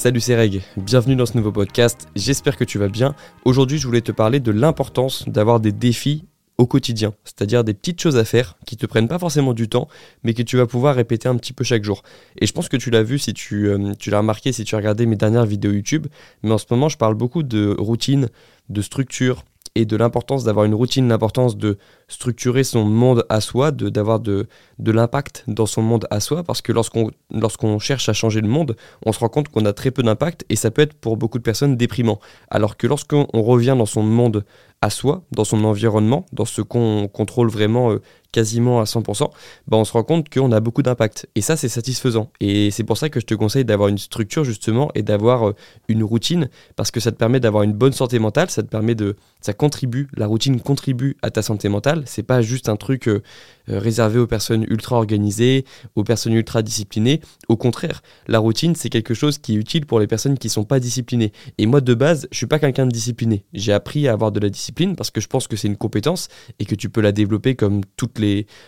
Salut c'est Reg, bienvenue dans ce nouveau podcast, j'espère que tu vas bien. Aujourd'hui je voulais te parler de l'importance d'avoir des défis au quotidien, c'est-à-dire des petites choses à faire qui te prennent pas forcément du temps, mais que tu vas pouvoir répéter un petit peu chaque jour. Et je pense que tu l'as vu si tu, euh, tu l'as remarqué si tu as regardé mes dernières vidéos YouTube, mais en ce moment je parle beaucoup de routine, de structure, et de l'importance d'avoir une routine, l'importance de structurer son monde à soi, d'avoir de, de, l'impact dans son monde à soi, parce que lorsqu'on lorsqu'on cherche à changer le monde, on se rend compte qu'on a très peu d'impact et ça peut être pour beaucoup de personnes déprimant. Alors que lorsqu'on revient dans son monde à soi, dans son environnement, dans ce qu'on contrôle vraiment euh, quasiment à 100%, bah on se rend compte qu'on a beaucoup d'impact. Et ça, c'est satisfaisant. Et c'est pour ça que je te conseille d'avoir une structure justement et d'avoir euh, une routine, parce que ça te permet d'avoir une bonne santé mentale, ça te permet de... Ça contribue, la routine contribue à ta santé mentale. C'est pas juste un truc euh, euh, réservé aux personnes ultra organisées, aux personnes ultra disciplinées. Au contraire, la routine, c'est quelque chose qui est utile pour les personnes qui sont pas disciplinées. Et moi, de base, je suis pas quelqu'un de discipliné. J'ai appris à avoir de la discipline parce que je pense que c'est une compétence et que tu peux la développer comme toutes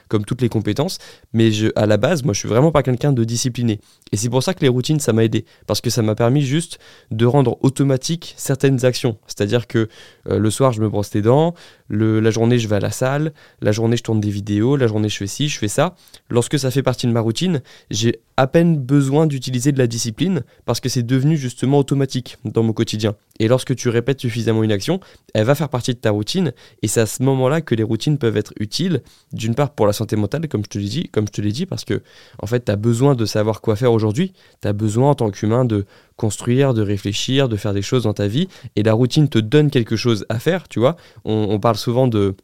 comme toutes les compétences. Mais je, à la base, moi, je suis vraiment pas quelqu'un de discipliné. Et c'est pour ça que les routines, ça m'a aidé. Parce que ça m'a permis juste de rendre automatique certaines actions. C'est-à-dire que euh, le soir, je me brosse les dents, le, la journée, je vais à la salle, la journée, je tourne des vidéos, la journée, je fais ci, je fais ça. Lorsque ça fait partie de ma routine, j'ai à peine besoin d'utiliser de la discipline parce que c'est devenu justement automatique dans mon quotidien. Et lorsque tu répètes suffisamment une action, elle va faire partie de ta routine et c'est à ce moment-là que les routines peuvent être utiles, d'une part pour la santé mentale, comme je te l'ai dit, comme je te l'ai dit parce que en fait, tu as besoin de savoir quoi faire aujourd'hui, tu as besoin en tant qu'humain de construire, de réfléchir, de faire des choses dans ta vie et la routine te donne quelque chose à faire, tu vois. on parle souvent de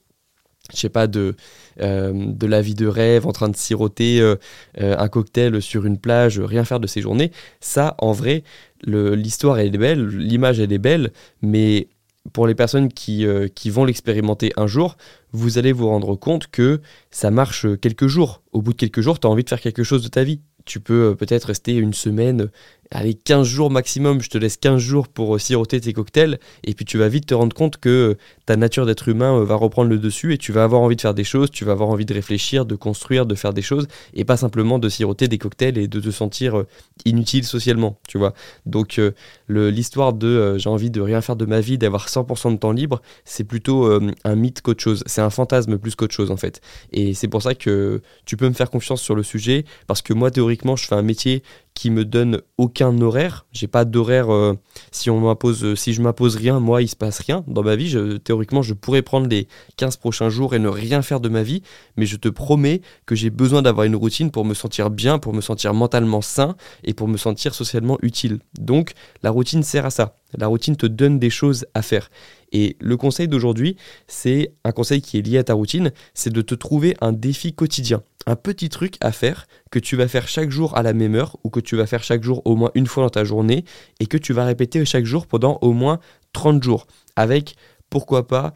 je sais pas, de, euh, de la vie de rêve, en train de siroter euh, euh, un cocktail sur une plage, rien faire de ses journées. Ça, en vrai, l'histoire est belle, l'image est belle, mais pour les personnes qui, qui vont l'expérimenter un jour, vous allez vous rendre compte que ça marche quelques jours. Au bout de quelques jours, tu as envie de faire quelque chose de ta vie. Tu peux peut-être rester une semaine allez, 15 jours maximum, je te laisse 15 jours pour euh, siroter tes cocktails, et puis tu vas vite te rendre compte que euh, ta nature d'être humain euh, va reprendre le dessus, et tu vas avoir envie de faire des choses, tu vas avoir envie de réfléchir, de construire, de faire des choses, et pas simplement de siroter des cocktails et de te sentir inutile socialement, tu vois. Donc l'histoire de j'ai envie de rien faire de ma vie, d'avoir 100% de temps libre, c'est plutôt un mythe qu'autre chose, c'est un fantasme plus qu'autre chose en fait. Et c'est pour ça que tu peux me faire confiance sur le sujet, parce que moi théoriquement je fais un métier qui me donne aucun horaire. J'ai pas d'horaire. Euh, si on m'impose, euh, si je m'impose rien, moi, il se passe rien dans ma vie. Théoriquement, je pourrais prendre les 15 prochains jours et ne rien faire de ma vie, mais je te promets que j'ai besoin d'avoir une routine pour me sentir bien, pour me sentir mentalement sain et pour me sentir socialement utile. Donc, la routine sert à ça. La routine te donne des choses à faire. Et le conseil d'aujourd'hui, c'est un conseil qui est lié à ta routine, c'est de te trouver un défi quotidien, un petit truc à faire que tu vas faire chaque jour à la même heure ou que tu vas faire chaque jour au moins une fois dans ta journée et que tu vas répéter chaque jour pendant au moins 30 jours avec, pourquoi pas,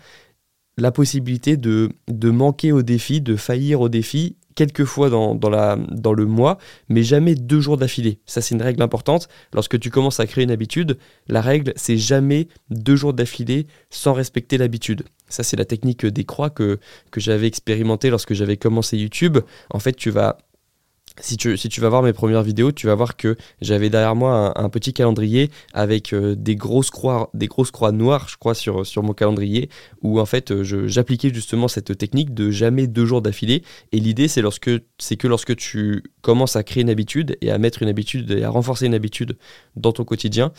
la possibilité de, de manquer au défi, de faillir au défi quelques fois dans, la, dans le mois, mais jamais deux jours d'affilée. Ça, c'est une règle importante. Lorsque tu commences à créer une habitude, la règle, c'est jamais deux jours d'affilée sans respecter l'habitude. Ça, c'est la technique des croix que, que j'avais expérimenté lorsque j'avais commencé YouTube. En fait, tu vas si tu, vas voir mes premières vidéos, tu vas voir que j'avais derrière moi un, petit calendrier avec euh, des, grosses croix, des grosses croix noires, je crois, sur, sur mon calendrier, où en fait euh, j'appliquais justement cette technique de jamais deux jours d'affilée. Et l'idée, c'est lorsque c'est que lorsque tu commences à créer une habitude et à mettre une habitude et à renforcer une habitude dans ton quotidien,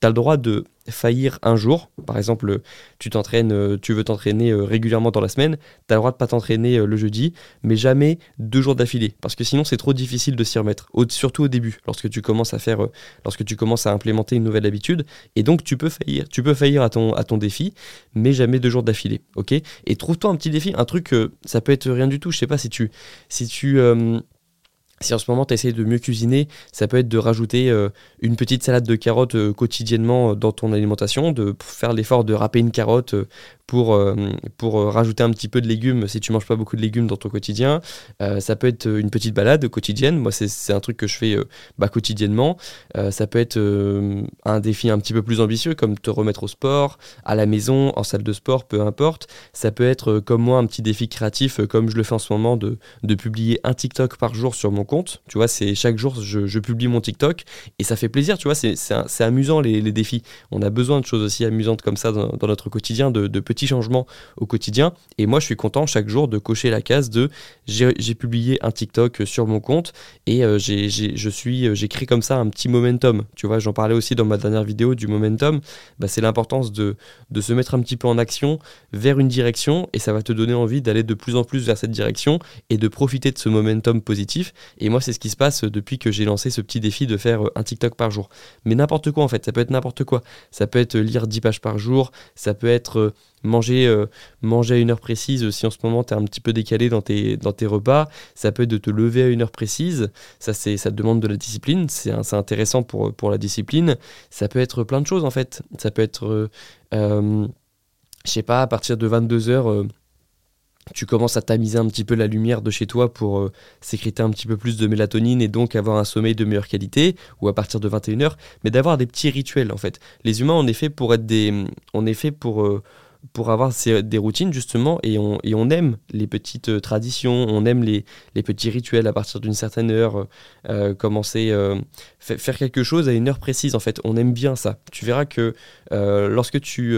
tu as le droit de faillir un jour. Par exemple, tu t'entraînes, euh, tu veux t'entraîner euh, régulièrement dans la semaine, tu as le droit de pas t'entraîner euh, le jeudi, mais jamais deux jours d'affilée. Parce que sinon, c'est trop difficile de s'y remettre. surtout au début, lorsque tu commences à faire, lorsque tu commences à implémenter une nouvelle habitude. Et donc, tu peux faillir. Tu peux faillir à ton, à ton défi, mais jamais deux jours d'affilée. Ok? Et trouve-toi un petit défi, un truc, ça peut être rien du tout. Je sais pas si tu. Si tu si en ce moment tu essaies de mieux cuisiner, ça peut être de rajouter euh, une petite salade de carottes euh, quotidiennement euh, dans ton alimentation, de faire l'effort de râper une carotte pour, pour rajouter un petit peu de légumes si tu manges pas beaucoup de légumes dans ton quotidien. ça peut être une petite balade quotidienne, moi c'est un truc que je fais bah, quotidiennement. ça peut être un défi un petit peu plus ambitieux comme te remettre au sport, à la maison, en salle de sport, peu importe. Ça peut être comme moi un petit défi créatif comme je le fais en ce moment de, de publier un TikTok par jour sur mon compte. Tu vois, c'est chaque jour, je, publie mon TikTok et ça fait plaisir. Tu vois, c'est amusant les, défis. On a besoin de choses aussi amusantes comme ça dans, notre quotidien, de, petits changements au quotidien. Et moi, je suis content chaque jour de cocher la case de j'ai publié un TikTok sur mon compte et euh, j'ai je suis créé comme ça un petit momentum. Tu vois, j'en parlais aussi dans ma dernière vidéo du momentum. Bah, c'est l'importance de, de se mettre un petit peu en action vers une direction et ça va te donner envie d'aller de plus en plus vers cette direction et de profiter de ce momentum positif. Et moi, c'est ce qui se passe depuis que j'ai lancé ce petit défi de faire un TikTok par jour. Mais n'importe quoi en fait, ça peut être n'importe quoi. Ça peut être lire 10 pages par jour, ça peut être euh, manger, euh, manger à une heure précise si en ce moment tu es un petit peu décalé dans tes, dans tes repas, ça peut être de te lever à une heure précise, ça, c'est, ça demande de la discipline, c'est, intéressant pour, pour la discipline, ça peut être plein de choses en fait, ça peut être, euh, je sais pas, à partir de 22h, tu commences à tamiser un petit peu la lumière de chez toi pour euh, sécréter un petit peu plus de mélatonine et donc avoir un sommeil de meilleure qualité, ou à partir de 21h, mais d'avoir des petits rituels en fait. Les humains, on est fait pour être des. On est pour. Euh, pour avoir des routines justement et on, et on aime les petites euh, traditions, on aime les, les, petits rituels à partir d'une certaine heure, commencer, faire quelque chose à une heure précise en fait, on aime bien ça. Tu verras que lorsque tu,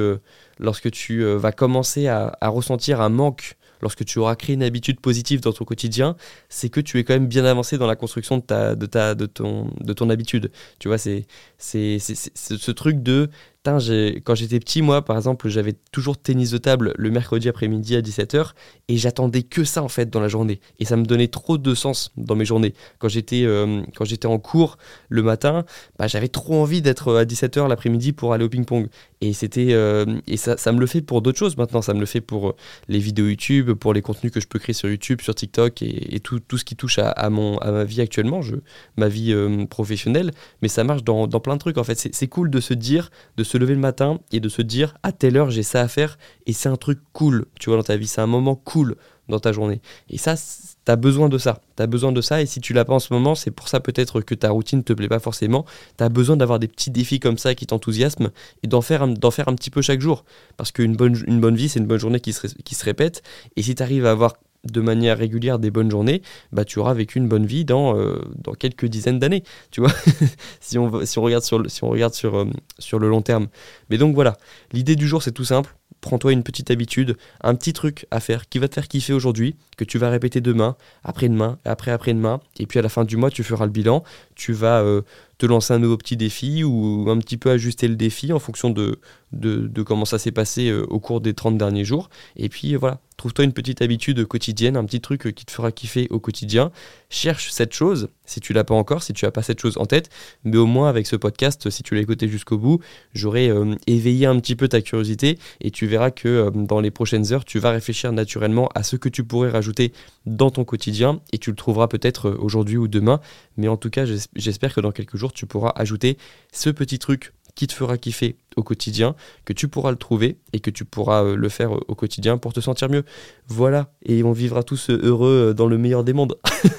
lorsque tu vas commencer à ressentir un manque lorsque tu auras créé une habitude positive dans ton quotidien, c'est que tu es quand même bien avancé dans la construction de, ta, de, ta, de, ton, de ton habitude. Tu vois, c'est ce truc de quand j'étais petit, moi, par exemple, j'avais toujours tennis de table le mercredi après-midi à 17h et j'attendais que ça en fait dans la journée. Et ça me donnait trop de sens dans mes journées. Quand j'étais euh, en cours le matin, bah, j'avais trop envie d'être à 17h l'après-midi pour aller au ping-pong. Et c'était euh, et ça, ça me le fait pour d'autres choses maintenant. Ça me le fait pour euh, les vidéos YouTube, pour les contenus que je peux créer sur YouTube, sur TikTok et, tout, tout, ce qui touche à, mon, à ma vie actuellement, je, ma vie professionnelle. Mais ça marche dans, dans plein de trucs en fait. C'est cool de se dire, de se lever le matin et de se dire à telle heure j'ai ça à faire et c'est un truc cool, tu vois, dans ta vie, c'est un moment cool dans ta journée. Et ça, tu as besoin de ça. Tu as besoin de ça et si tu l'as pas en ce moment, c'est pour ça peut-être que ta routine te plaît pas forcément. Tu as besoin d'avoir des petits défis comme ça qui t'enthousiasment et d'en faire, faire un petit peu chaque jour. Parce qu'une bonne, une bonne vie, c'est une bonne journée qui se, qui se répète. Et si tu arrives à avoir de manière régulière des bonnes journées, bah, tu auras vécu une bonne vie dans, euh, dans quelques dizaines d'années, tu vois, si, on, si on regarde, sur, si on regarde sur, euh, sur le long terme. Mais donc voilà, l'idée du jour c'est tout simple, prends-toi une petite habitude, un petit truc à faire qui va te faire kiffer aujourd'hui, que tu vas répéter demain, après-demain, après-après-demain, et puis à la fin du mois tu feras le bilan, tu vas euh, te lancer un nouveau petit défi ou un petit peu ajuster le défi en fonction de, de, comment ça s'est passé euh, au cours des 30 derniers jours. Et puis voilà, trouve-toi une petite habitude quotidienne, un petit truc qui te fera kiffer au quotidien. Cherche cette chose, si tu l'as pas encore, si tu n'as pas cette chose en tête, mais au moins avec ce podcast, si tu l'as écouté jusqu'au bout, j'aurais euh, éveillé un petit peu ta curiosité et tu verras que euh, dans les prochaines heures, tu vas réfléchir naturellement à ce que tu pourrais rajouter dans ton quotidien et tu le trouveras peut-être aujourd'hui ou demain. Mais en tout cas, j'espère que dans quelques jours, tu pourras ajouter ce petit truc qui te fera kiffer au quotidien, que tu pourras le trouver et que tu pourras euh, le faire euh, au quotidien pour te sentir mieux. Voilà, et on vivra tous euh, heureux dans le meilleur des mondes.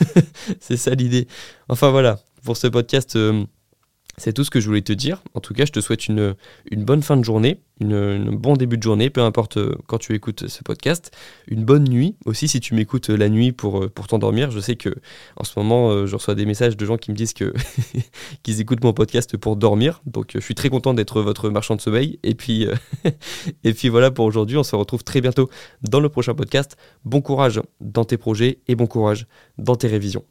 C'est ça l'idée. Enfin voilà, pour ce podcast, c'est tout ce que je voulais te dire. En tout cas, je te souhaite une, bonne fin de journée, une, un bon début de journée, peu importe euh, quand tu écoutes ce podcast. Une bonne nuit aussi si tu m'écoutes la nuit pour, euh, pour t'endormir. Je sais que en ce moment, euh, je reçois des messages de gens qui me disent qu'ils écoutent mon podcast pour dormir. Donc, je suis très content d'être votre marchand de sommeil. Et puis, et puis voilà pour aujourd'hui. On se retrouve très bientôt dans le prochain podcast. Bon courage dans tes projets et bon courage dans tes révisions.